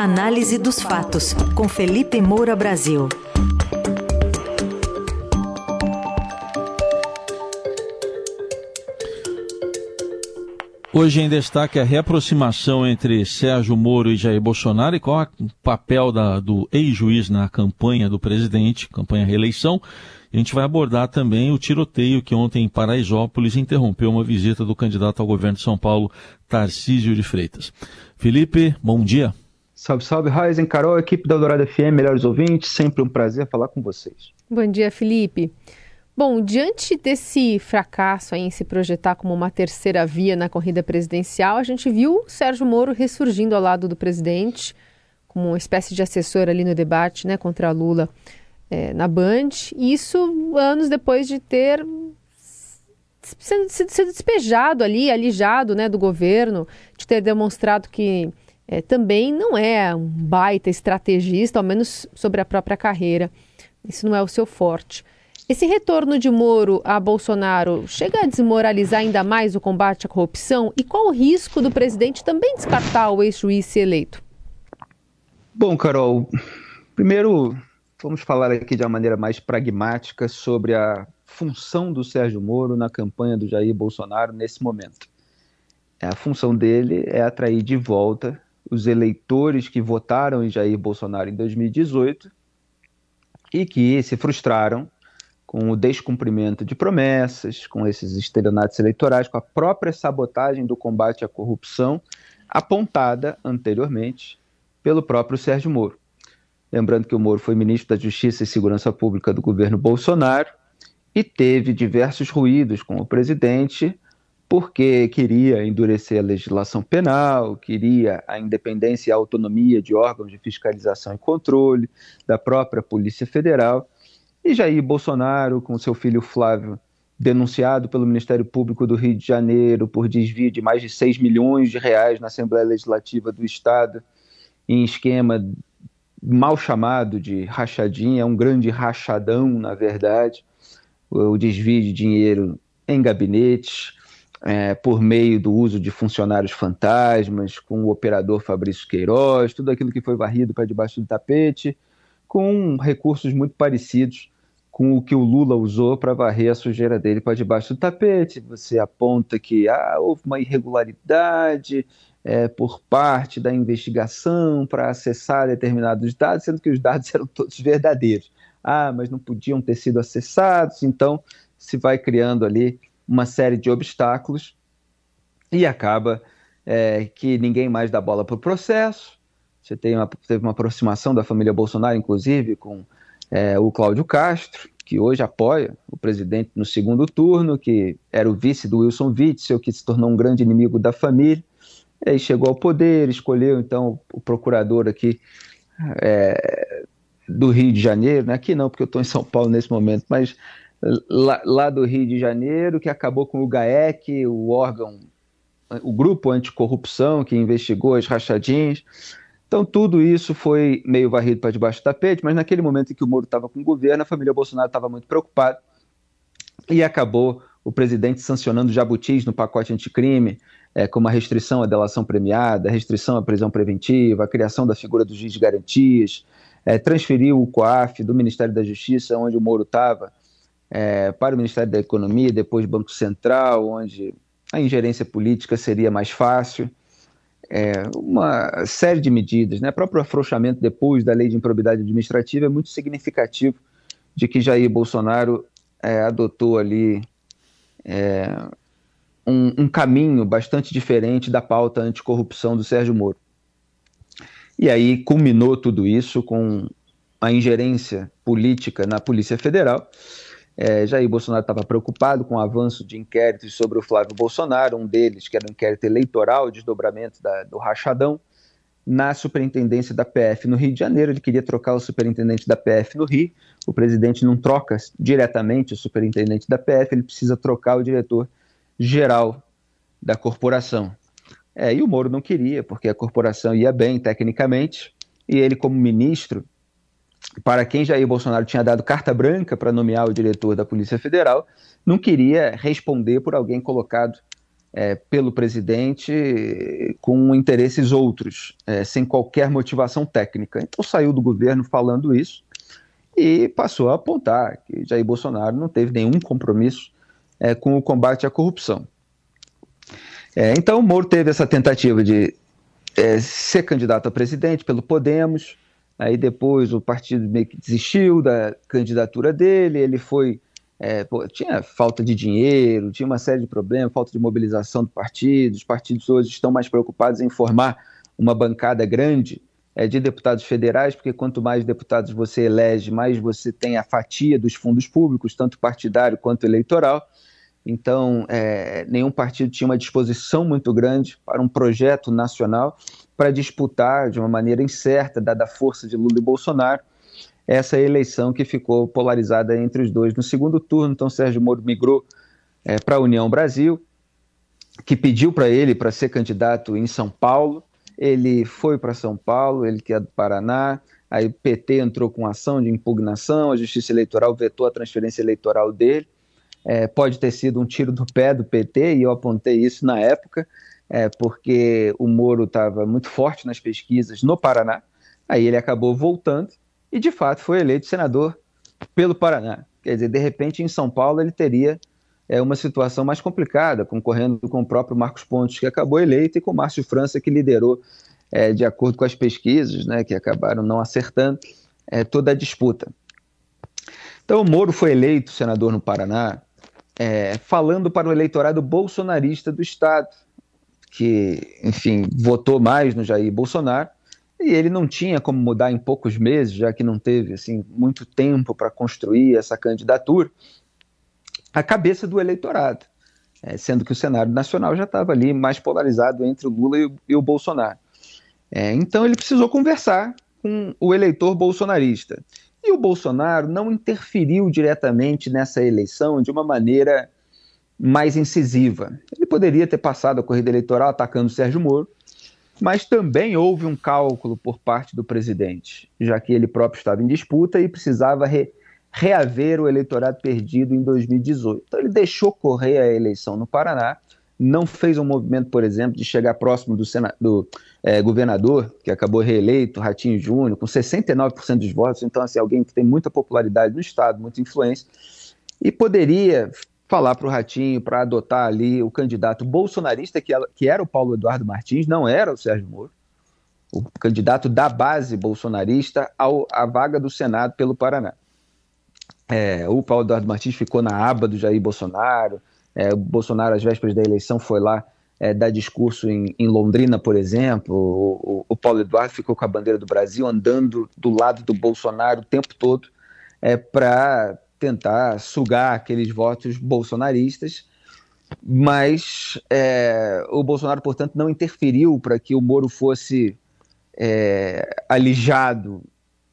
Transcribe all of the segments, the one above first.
Análise dos fatos, com Felipe Moura Brasil. Hoje em destaque a reaproximação entre Sérgio Moro e Jair Bolsonaro e qual é o papel da, do ex-juiz na campanha do presidente, campanha reeleição. A gente vai abordar também o tiroteio que ontem em Paraisópolis interrompeu uma visita do candidato ao governo de São Paulo, Tarcísio de Freitas. Felipe, bom dia. Salve, salve, Raizen, Carol, equipe da Dourada FM, melhores ouvintes, sempre um prazer falar com vocês. Bom dia, Felipe. Bom, diante desse fracasso em se projetar como uma terceira via na corrida presidencial, a gente viu Sérgio Moro ressurgindo ao lado do presidente, como uma espécie de assessor ali no debate né, contra Lula é, na Band. Isso anos depois de ter sido despejado ali, alijado né, do governo, de ter demonstrado que é, também não é um baita estrategista, ao menos sobre a própria carreira. Isso não é o seu forte. Esse retorno de Moro a Bolsonaro chega a desmoralizar ainda mais o combate à corrupção? E qual o risco do presidente também descartar o ex-juiz eleito? Bom, Carol, primeiro vamos falar aqui de uma maneira mais pragmática sobre a função do Sérgio Moro na campanha do Jair Bolsonaro nesse momento. A função dele é atrair de volta os eleitores que votaram em Jair Bolsonaro em 2018 e que se frustraram com o descumprimento de promessas, com esses estelionatos eleitorais, com a própria sabotagem do combate à corrupção apontada anteriormente pelo próprio Sérgio Moro. Lembrando que o Moro foi ministro da Justiça e Segurança Pública do governo Bolsonaro e teve diversos ruídos com o presidente, porque queria endurecer a legislação penal, queria a independência e a autonomia de órgãos de fiscalização e controle da própria Polícia Federal. E Jair Bolsonaro, com seu filho Flávio, denunciado pelo Ministério Público do Rio de Janeiro por desvio de mais de 6 milhões de reais na Assembleia Legislativa do Estado, em esquema mal chamado de rachadinha, é um grande rachadão, na verdade, o desvio de dinheiro em gabinetes, é, por meio do uso de funcionários fantasmas, com o operador Fabrício Queiroz, tudo aquilo que foi varrido para debaixo do tapete, com recursos muito parecidos com o que o Lula usou para varrer a sujeira dele para debaixo do tapete. Você aponta que ah, houve uma irregularidade é, por parte da investigação para acessar determinados dados, sendo que os dados eram todos verdadeiros. Ah, mas não podiam ter sido acessados, então se vai criando ali uma série de obstáculos e acaba é, que ninguém mais dá bola para o processo, você tem uma, teve uma aproximação da família Bolsonaro, inclusive, com é, o Cláudio Castro, que hoje apoia o presidente no segundo turno, que era o vice do Wilson Witzel, que se tornou um grande inimigo da família. E aí chegou ao poder, escolheu então o procurador aqui é, do Rio de Janeiro, né? aqui não, porque eu estou em São Paulo nesse momento, mas lá, lá, do Rio de Janeiro, que acabou com o GAEC, o órgão, o grupo anticorrupção que investigou as rachadinhas. Então, tudo isso foi meio varrido para debaixo do tapete, mas naquele momento em que o Moro estava com o governo, a família Bolsonaro estava muito preocupada e acabou o presidente sancionando jabutis no pacote anticrime, é, como a restrição à delação premiada, a restrição à prisão preventiva, a criação da figura do juiz de garantias, é, transferiu o COAF do Ministério da Justiça, onde o Moro estava, é, para o Ministério da Economia, depois Banco Central, onde a ingerência política seria mais fácil é, uma série de medidas. Né? O próprio afrouxamento depois da lei de improbidade administrativa é muito significativo de que Jair Bolsonaro é, adotou ali é, um, um, caminho bastante diferente da pauta anticorrupção do Sérgio Moro. E aí culminou tudo isso com a ingerência política na Polícia Federal, é, Jair Bolsonaro estava preocupado com o avanço de inquéritos sobre o Flávio Bolsonaro, um deles, que era um inquérito eleitoral, desdobramento da, do rachadão, na superintendência da PF no Rio de Janeiro. Ele queria trocar o superintendente da PF no Rio. O presidente não troca diretamente o superintendente da PF, ele precisa trocar o diretor geral da corporação. É, e o Moro não queria, porque a corporação ia bem tecnicamente, e ele, como ministro, para quem Jair Bolsonaro tinha dado carta branca para nomear o diretor da Polícia Federal, não queria responder por alguém colocado é, pelo presidente com interesses outros, é, sem qualquer motivação técnica. Então saiu do governo falando isso e passou a apontar que Jair Bolsonaro não teve nenhum compromisso é, com o combate à corrupção. É, então Moro teve essa tentativa de é, ser candidato a presidente pelo Podemos, aí depois o partido meio que desistiu da candidatura dele, ele foi é, pô, tinha falta de dinheiro, tinha uma série de problemas, falta de mobilização do partido. Os partidos hoje estão mais preocupados em formar uma bancada grande é, de deputados federais, porque quanto mais deputados você elege, mais você tem a fatia dos fundos públicos, tanto partidário quanto eleitoral. Então, é, nenhum partido tinha uma disposição muito grande para um projeto nacional para disputar de uma maneira incerta, dada a força de Lula e Bolsonaro, essa eleição que ficou polarizada entre os dois no segundo turno. Então, Sérgio Moro migrou é, para a União Brasil, que pediu para ele para ser candidato em São Paulo. Ele foi para São Paulo, ele que é do Paraná. Aí o PT entrou com ação de impugnação, a Justiça Eleitoral vetou a transferência eleitoral dele. É, pode ter sido um tiro do pé do PT, e eu apontei isso na época, é, porque o Moro estava muito forte nas pesquisas no Paraná. Aí ele acabou voltando e de fato foi eleito senador pelo Paraná. Quer dizer, de repente em São Paulo ele teria é, uma situação mais complicada, concorrendo com o próprio Marcos Pontes, que acabou eleito, e com o Márcio França, que liderou, é, de acordo com as pesquisas, né, que acabaram não acertando, é, toda a disputa. Então, o Moro foi eleito senador no Paraná, é, falando para o eleitorado bolsonarista do Estado, que, enfim, votou mais no Jair Bolsonaro, e ele não tinha como mudar em poucos meses, já que não teve assim muito tempo para construir essa candidatura, a cabeça do eleitorado, é, sendo que o cenário nacional já estava ali mais polarizado entre o Lula e o, e o Bolsonaro. É, então ele precisou conversar com o eleitor bolsonarista. E o Bolsonaro não interferiu diretamente nessa eleição de uma maneira mais incisiva. Ele poderia ter passado a corrida eleitoral atacando Sérgio Moro, mas também houve um cálculo por parte do presidente, já que ele próprio estava em disputa e precisava re, reaver o eleitorado perdido em 2018. Então ele deixou correr a eleição no Paraná, não fez um movimento, por exemplo, de chegar próximo do, do é, governador, que acabou reeleito, Ratinho Júnior, com 69% dos votos, então assim, alguém que tem muita popularidade no Estado, muita influência, e poderia falar para o Ratinho para adotar ali o candidato bolsonarista, que, que era o Paulo Eduardo Martins, não era o Sérgio Moro, o candidato da base bolsonarista ao, à vaga do Senado pelo Paraná. É, o Paulo Eduardo Martins ficou na aba do Jair Bolsonaro, é, o Bolsonaro, às vésperas da eleição, foi lá é, dar discurso em, em, Londrina, por exemplo. O, o, o, Paulo Eduardo ficou com a bandeira do Brasil andando do lado do Bolsonaro o tempo todo é, para tentar sugar aqueles votos bolsonaristas, mas é, o Bolsonaro, portanto, não interferiu para que o Moro fosse é, alijado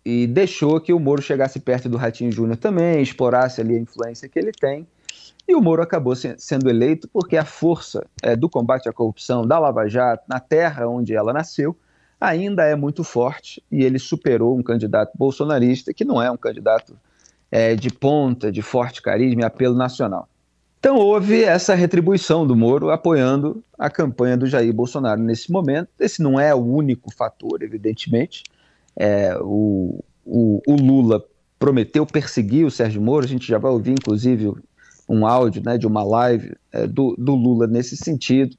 e deixou que o Moro chegasse perto do Ratinho Júnior também, explorasse ali a influência que ele tem. E o Moro acabou se, sendo eleito porque a força é, do combate à corrupção da Lava Jato, na terra onde ela nasceu, ainda é muito forte e ele superou um candidato bolsonarista que não é um candidato é, de ponta, de forte carisma e apelo nacional. Então houve essa retribuição do Moro apoiando a campanha do Jair Bolsonaro nesse momento. Esse não é o único fator, evidentemente. É, o, o, o, Lula prometeu perseguir o Sérgio Moro, a gente já vai ouvir, inclusive, um áudio né, de uma live é, do, do, Lula nesse sentido.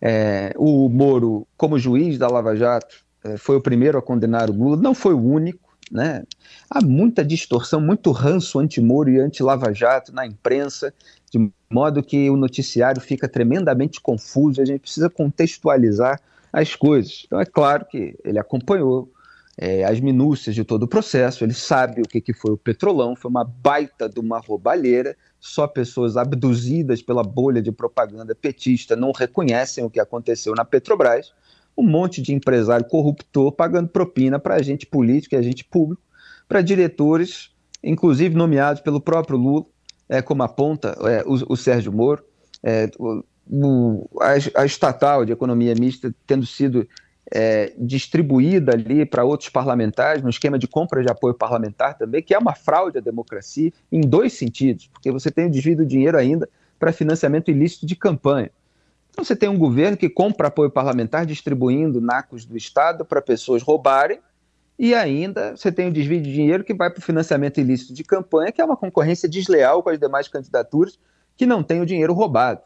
É, o Moro, como juiz da Lava Jato, é, foi o primeiro a condenar o Lula, não foi o único. Né? Há muita distorção, muito ranço anti-Moro e anti-Lava Jato na imprensa, de modo que o noticiário fica tremendamente confuso, a gente precisa contextualizar as coisas. Então, é claro que ele acompanhou é, as minúcias de todo o processo, ele sabe o que, que foi o Petrolão, foi uma baita de uma roubalheira, só pessoas abduzidas pela bolha de propaganda petista não reconhecem o que aconteceu na Petrobras um monte de empresário corruptor pagando propina para agente político e agente público, para diretores, inclusive nomeados pelo próprio Lula, é, como aponta é, o, o, Sérgio Moro, é, o, a, a, estatal de economia mista tendo sido é, distribuída ali para outros parlamentares, no esquema de compra de apoio parlamentar também, que é uma fraude à democracia em dois sentidos, porque você tem o desvio do dinheiro ainda para financiamento ilícito de campanha. Então você tem um governo que compra apoio parlamentar distribuindo nacos do Estado para pessoas roubarem, e ainda você tem o desvio de dinheiro que vai para o financiamento ilícito de campanha, que é uma concorrência desleal com as demais candidaturas que não tem o dinheiro roubado.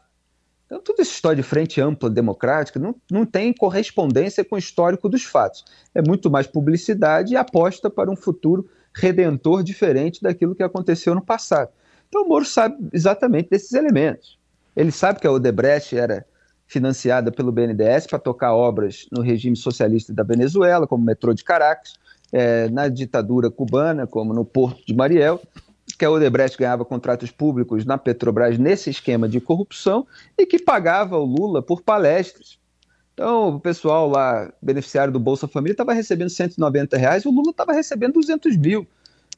Então, toda essa história de frente ampla democrática não, não tem correspondência com o histórico dos fatos. É muito mais publicidade e aposta para um futuro redentor diferente daquilo que aconteceu no passado. Então, o Moro sabe exatamente desses elementos. Ele sabe que a Odebrecht era financiada pelo BNDES para tocar obras no regime socialista da Venezuela, como o metrô de Caracas, é, na ditadura cubana, como no Porto de Mariel, que a Odebrecht ganhava contratos públicos na Petrobras nesse esquema de corrupção e que pagava o Lula por palestras. Então, o pessoal lá, beneficiário do Bolsa Família, estava recebendo 190 reais, o Lula estava recebendo 200 mil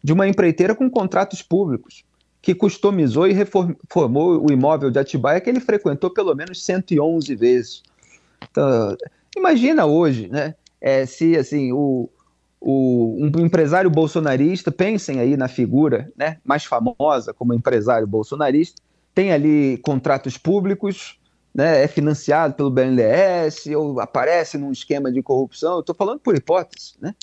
de uma empreiteira com contratos públicos que customizou e reformou o imóvel de Atibaia que ele frequentou pelo menos 111 vezes. Então, imagina hoje, né? É, se assim o, o, um empresário bolsonarista, pensem aí na figura né, mais famosa como empresário bolsonarista, tem ali contratos públicos, né, é financiado pelo BNDES, ou aparece num esquema de corrupção, estou falando por hipótese, né?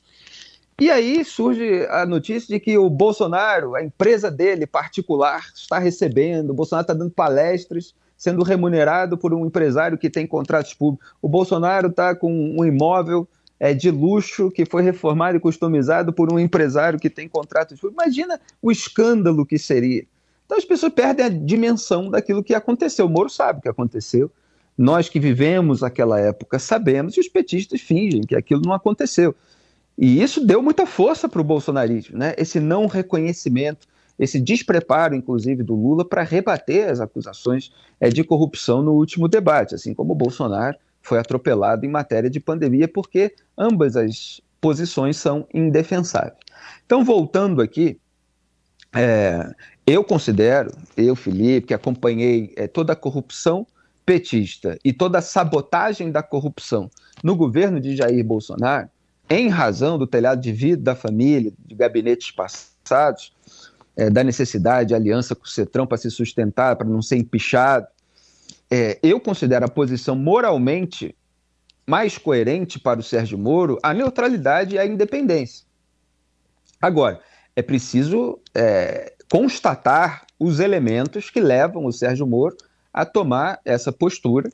E aí surge a notícia de que o Bolsonaro, a empresa dele particular, está recebendo, o Bolsonaro está dando palestras, sendo remunerado por um empresário que tem contratos públicos. O Bolsonaro está com um imóvel é, de luxo que foi reformado e customizado por um empresário que tem contratos públicos. Imagina o escândalo que seria. Então as pessoas perdem a dimensão daquilo que aconteceu. O Moro sabe o que aconteceu. Nós que vivemos aquela época sabemos e os petistas fingem que aquilo não aconteceu. E isso deu muita força para o bolsonarismo, né? esse não reconhecimento, esse despreparo, inclusive, do Lula para rebater as acusações é, de corrupção no último debate, assim como o Bolsonaro foi atropelado em matéria de pandemia, porque ambas as posições são indefensáveis. Então, voltando aqui, é, eu considero, eu, Felipe, que acompanhei é, toda a corrupção petista e toda a sabotagem da corrupção no governo de Jair Bolsonaro, em razão do telhado de vidro da família, de gabinetes passados, é, da necessidade de aliança com o Cetrão para se sustentar, para não ser empichado, é, eu considero a posição moralmente mais coerente para o Sérgio Moro a neutralidade e a independência. Agora, é preciso é, constatar os elementos que levam o Sérgio Moro a tomar essa postura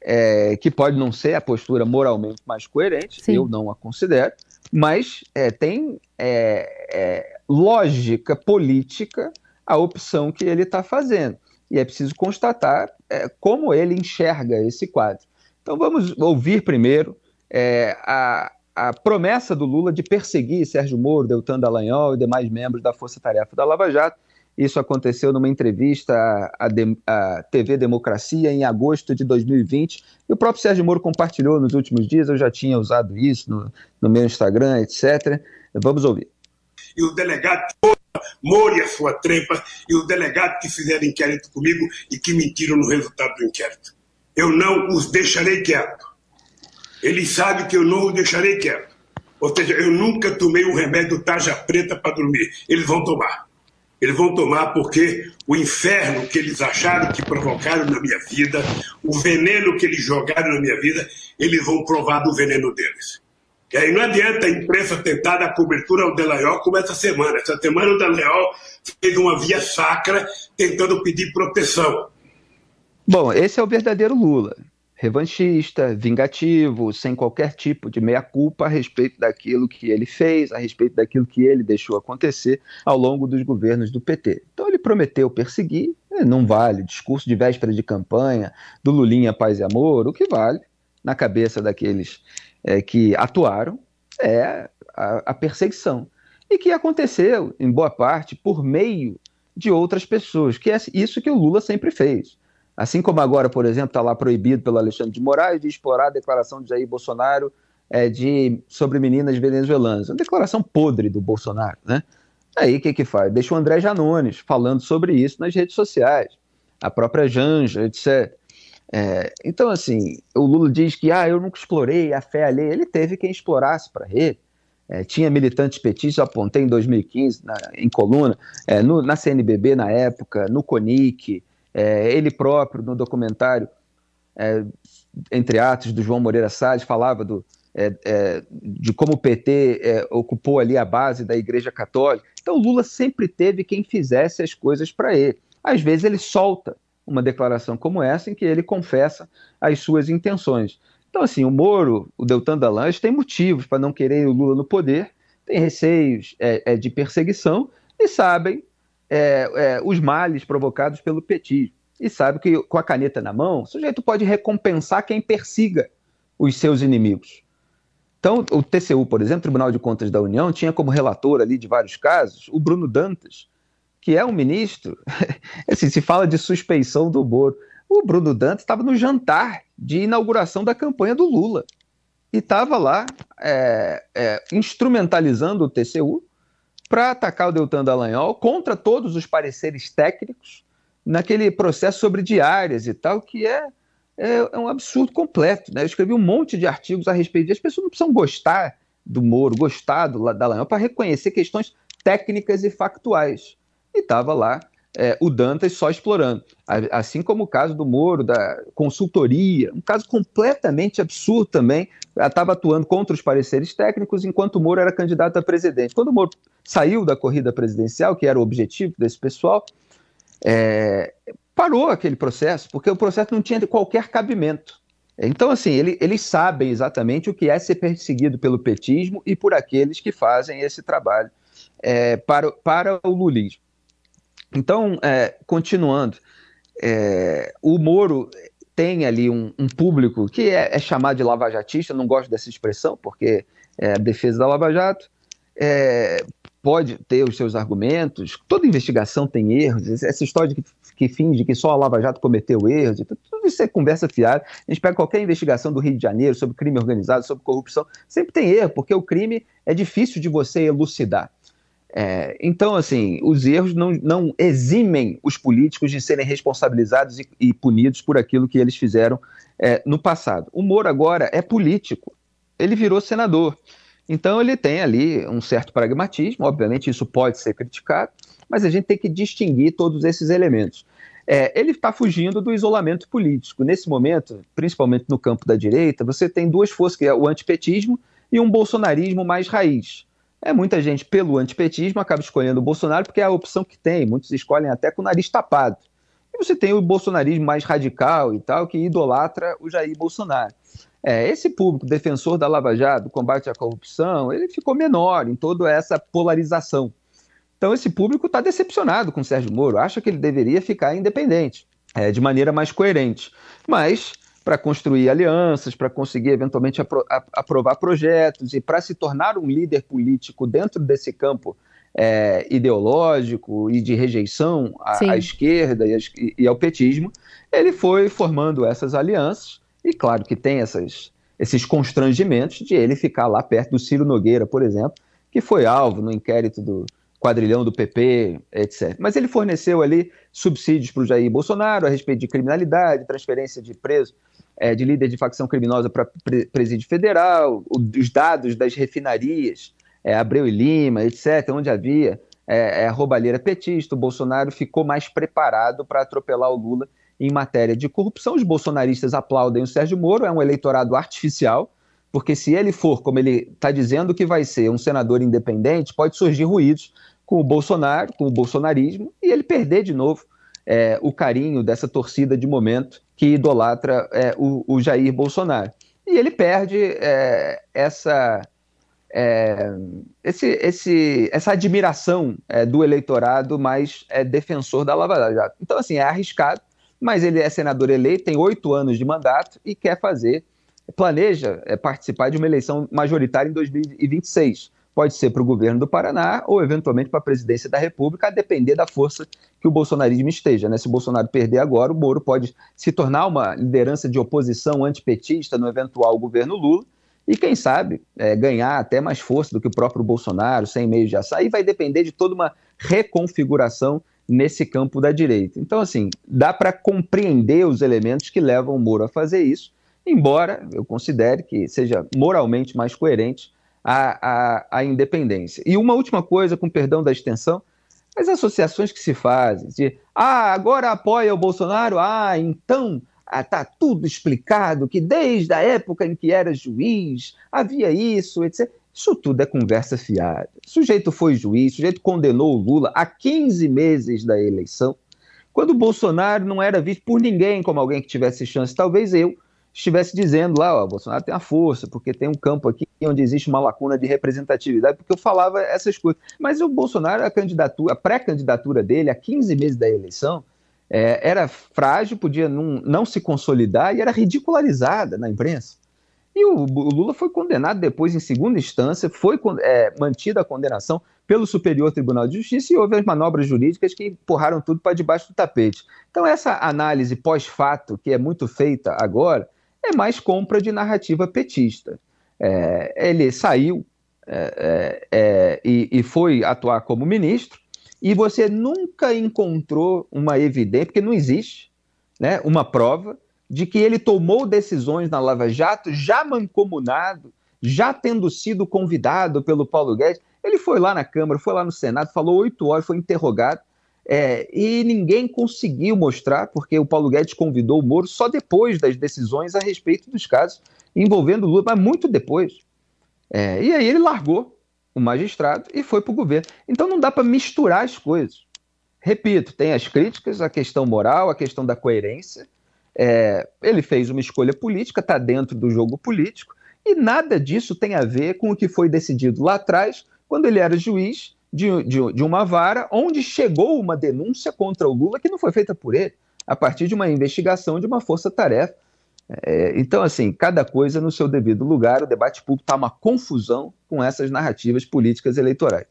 é, que pode não ser a postura moralmente mais coerente, Sim. eu não a considero, mas é, tem é, é lógica política a opção que ele está fazendo. E é preciso constatar é, como ele enxerga esse quadro. Então vamos ouvir primeiro é, a, a promessa do Lula de perseguir Sérgio Moro, Deltan Dallagnol e demais membros da Força Tarefa da Lava Jato, isso aconteceu numa entrevista à, à, TV Democracia em agosto de 2020. E o próprio Sérgio Moro compartilhou nos últimos dias. Eu já tinha usado isso no, no meu Instagram, etc. Vamos ouvir. E o delegado Moro e a sua trepa, e o delegado que fizeram inquérito comigo e que mentiram no resultado do inquérito. Eu não os deixarei quieto. Eles sabem que eu não os deixarei quieto. Ou seja, eu nunca tomei um remédio tarja preta para dormir. Eles vão tomar. Eles vão tomar porque o inferno que eles acharam que provocaram na minha vida, o veneno que eles jogaram na minha vida, eles vão provar do veneno deles. E aí não adianta a imprensa tentar dar cobertura ao Delayol como essa semana. Essa semana o Delayol fez uma via sacra tentando pedir proteção. Bom, esse é o verdadeiro Lula revanchista, vingativo, sem qualquer tipo de meia-culpa a respeito daquilo que ele fez, a respeito daquilo que ele deixou acontecer ao longo dos governos do PT. Então ele prometeu perseguir, né, não vale, discurso de véspera de campanha, do Lulinha Paz e Amor, o que vale na cabeça daqueles é, que atuaram é a, a perseguição. E que aconteceu, em boa parte, por meio de outras pessoas, que é isso que o Lula sempre fez Assim como agora, por exemplo, está lá proibido pelo Alexandre de Moraes de explorar a declaração de Jair Bolsonaro é, de, sobre meninas venezuelanas. Uma declaração podre do Bolsonaro, né? Aí o que que faz? Deixa o André Janones falando sobre isso nas redes sociais. A própria Janja, etc. É, então, assim, o Lula diz que ah, eu nunca explorei a fé alheia. Ele teve quem explorasse para ele. É, tinha militantes petistas, apontei em 2015, na, em coluna, é, no, na CNBB na época, no CONIC, é, ele próprio, no documentário é, entre atos do João Moreira Salles, falava do, é, é, de como o PT é, ocupou ali a base da Igreja Católica. Então, Lula sempre teve quem fizesse as coisas para ele. Às vezes, ele solta uma declaração como essa, em que ele confessa as suas intenções. Então, assim, o Moro, o Deltan Dallagnol, tem motivos para não querer o Lula no poder, tem receios é, de perseguição e sabem é, os males provocados pelo petismo. E sabe que, com a caneta na mão, o sujeito pode recompensar quem persiga os seus inimigos. Então, o TCU, por exemplo, Tribunal de Contas da União, tinha como relator ali de vários casos o Bruno Dantas, que é um ministro. assim, se fala de suspeição do Moro. O Bruno Dantas estava no jantar de inauguração da campanha do Lula e estava lá é, é, instrumentalizando o TCU para atacar o Deltan Dallagnol contra todos os pareceres técnicos naquele processo sobre diárias e tal, que é é, é um absurdo completo. Né? Eu escrevi um monte de artigos a respeito disso. As pessoas não precisam gostar do Moro, gostar do Dallagnol, para reconhecer questões técnicas e factuais. E estava lá é, o Dantas só explorando. Assim como o caso do Moro, da consultoria, um caso completamente absurdo também. Estava atuando contra os pareceres técnicos enquanto o Moro era candidato a presidente. Quando o Moro saiu da corrida presidencial, que era o objetivo desse pessoal, é, parou aquele processo, porque o processo não tinha qualquer cabimento. Então, assim, ele, eles sabem exatamente o que é ser perseguido pelo petismo e por aqueles que fazem esse trabalho é, para, para o lulismo. Então, é, continuando, é, o Moro tem ali um, um público que é, é, chamado de lavajatista, não gosto dessa expressão, porque é a defesa da Lava Jato, é, pode ter os seus argumentos, toda investigação tem erros, essa história de que que finge que só a Lava Jato cometeu erros, tudo isso é conversa fiada. A gente pega qualquer investigação do Rio de Janeiro sobre crime organizado, sobre corrupção, sempre tem erro, porque o crime é difícil de você elucidar. É, então, assim, os erros não, não eximem os políticos de serem responsabilizados e, e punidos por aquilo que eles fizeram é, no passado. O Moro agora é político, ele virou senador. Então, ele tem ali um certo pragmatismo, obviamente, isso pode ser criticado, mas a gente tem que distinguir todos esses elementos. É, ele está fugindo do isolamento político. Nesse momento, principalmente no campo da direita, você tem duas forças, que é o antipetismo e um bolsonarismo mais raiz. É muita gente pelo antipetismo acaba escolhendo o Bolsonaro porque é a opção que tem. Muitos escolhem até com o nariz tapado. E você tem o bolsonarismo mais radical e tal, que idolatra o Jair Bolsonaro. É, esse público defensor da Lava Jato, do combate à corrupção, ele ficou menor em toda essa polarização. Então, esse público está decepcionado com o Sérgio Moro, acha que ele deveria ficar independente, é, de maneira mais coerente. Mas, para construir alianças, para conseguir eventualmente apro aprovar projetos e para se tornar um líder político dentro desse campo é, ideológico e de rejeição à, à esquerda e, e, ao petismo, ele foi formando essas alianças. E claro que tem essas, esses constrangimentos de ele ficar lá perto do Ciro Nogueira, por exemplo, que foi alvo no inquérito do, quadrilhão do PP, etc. Mas ele forneceu ali subsídios para o Jair Bolsonaro a respeito de criminalidade, transferência de preso, é, de líder de facção criminosa para presídio federal, os dados das refinarias, é, Abreu e Lima, etc., onde havia é, é, roubalheira petista, o Bolsonaro ficou mais preparado para atropelar o Lula em matéria de corrupção. Os bolsonaristas aplaudem o Sérgio Moro, é um eleitorado artificial, porque se ele for, como ele está dizendo que vai ser, um senador independente, pode surgir ruídos com o Bolsonaro, com o bolsonarismo, e ele perder de novo é, o carinho dessa torcida de momento que idolatra é, o, o, Jair Bolsonaro. E ele perde é, essa, é, esse, esse, essa admiração é, do eleitorado mais é, defensor da Lava Jato. Então, assim, é arriscado, mas ele é senador eleito, tem oito anos de mandato e quer fazer planeja é, participar de uma eleição majoritária em 2026. Pode ser para o governo do Paraná ou, eventualmente, para a presidência da República, a depender da força que o bolsonarismo esteja. Né? Se o Bolsonaro perder agora, o Moro pode se tornar uma liderança de oposição antipetista no eventual governo Lula e, quem sabe, é, ganhar até mais força do que o próprio Bolsonaro, sem meios de. Aí vai depender de toda uma reconfiguração nesse campo da direita. Então, assim, dá para compreender os elementos que levam o Moro a fazer isso embora eu considere que seja moralmente mais coerente a, a, a independência. E uma última coisa, com perdão da extensão, as associações que se fazem de ah, agora apoia o Bolsonaro, ah, então está tudo explicado, que desde a época em que era juiz havia isso, etc. Isso tudo é conversa fiada. O sujeito foi juiz, o sujeito condenou o Lula há 15 meses da eleição, quando o Bolsonaro não era visto por ninguém como alguém que tivesse chance, talvez eu estivesse dizendo lá, ó, Bolsonaro tem a força, porque tem um campo aqui onde existe uma lacuna de representatividade, porque eu falava essas coisas. Mas o Bolsonaro, a candidatura, a pré-candidatura dele, há 15 meses da eleição, é, era frágil, podia não, não se consolidar e era ridicularizada na imprensa. E o, o Lula foi condenado depois em segunda instância, foi é, mantida a condenação pelo Superior Tribunal de Justiça e houve as manobras jurídicas que empurraram tudo para debaixo do tapete. Então, essa análise pós-fato, que é muito feita agora, é mais compra de narrativa petista. É, ele saiu é, é, é, e, e, foi atuar como ministro, e você nunca encontrou uma evidência, porque não existe né, uma prova de que ele tomou decisões na Lava Jato já mancomunado, já tendo sido convidado pelo Paulo Guedes. Ele foi lá na Câmara, foi lá no Senado, falou oito horas, foi interrogado. É, e ninguém conseguiu mostrar, porque o Paulo Guedes convidou o Moro só depois das decisões a respeito dos casos envolvendo Lula, mas muito depois. É, e aí ele largou o magistrado e foi para o governo. Então não dá para misturar as coisas. Repito, tem as críticas, a questão moral, a questão da coerência. É, ele fez uma escolha política, está dentro do jogo político, e nada disso tem a ver com o que foi decidido lá atrás, quando ele era juiz de, de, de uma vara onde chegou uma denúncia contra o Lula que não foi feita por ele, a partir de uma investigação de uma força-tarefa. É, então, assim, cada coisa no seu devido lugar, o debate público está uma confusão com essas narrativas políticas eleitorais.